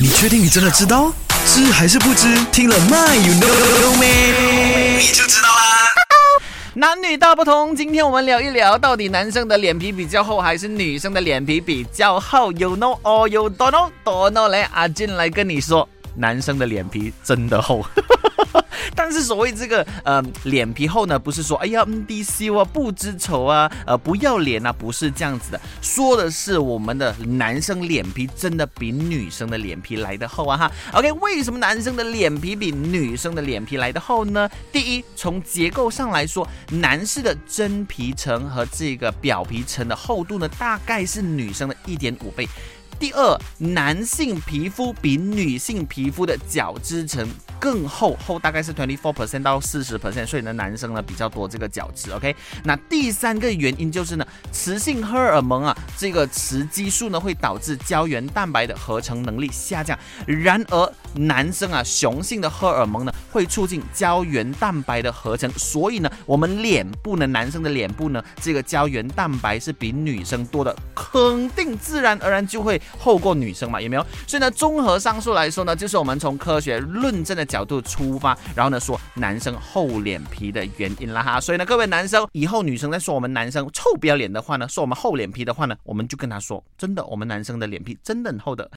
你确定你真的知道？知还是不知？听了 My you know know me，？你就知道啦。男女大不同，今天我们聊一聊，到底男生的脸皮比较厚，还是女生的脸皮比较厚？You know or you don't know？Don't know 来，阿俊来跟你说，男生的脸皮真的厚。但是所谓这个呃脸皮厚呢，不是说哎呀嗯低羞啊不知丑啊呃不要脸啊，不是这样子的，说的是我们的男生脸皮真的比女生的脸皮来的厚啊哈。OK，为什么男生的脸皮比女生的脸皮来的厚呢？第一，从结构上来说，男士的真皮层和这个表皮层的厚度呢，大概是女生的一点五倍。第二，男性皮肤比女性皮肤的角质层更厚，厚大概是 twenty four percent 到四十 percent，所以呢，男生呢比较多这个角质。OK，那第三个原因就是呢，雌性荷尔蒙啊，这个雌激素呢会导致胶原蛋白的合成能力下降。然而，男生啊，雄性的荷尔蒙呢会促进胶原蛋白的合成，所以呢，我们脸部呢，男生的脸部呢，这个胶原蛋白是比女生多的，肯定自然而然就会。厚过女生嘛，有没有？所以呢，综合上述来说呢，就是我们从科学论证的角度出发，然后呢说男生厚脸皮的原因了哈。所以呢，各位男生以后女生在说我们男生臭不要脸的话呢，说我们厚脸皮的话呢，我们就跟他说，真的，我们男生的脸皮真的很厚的。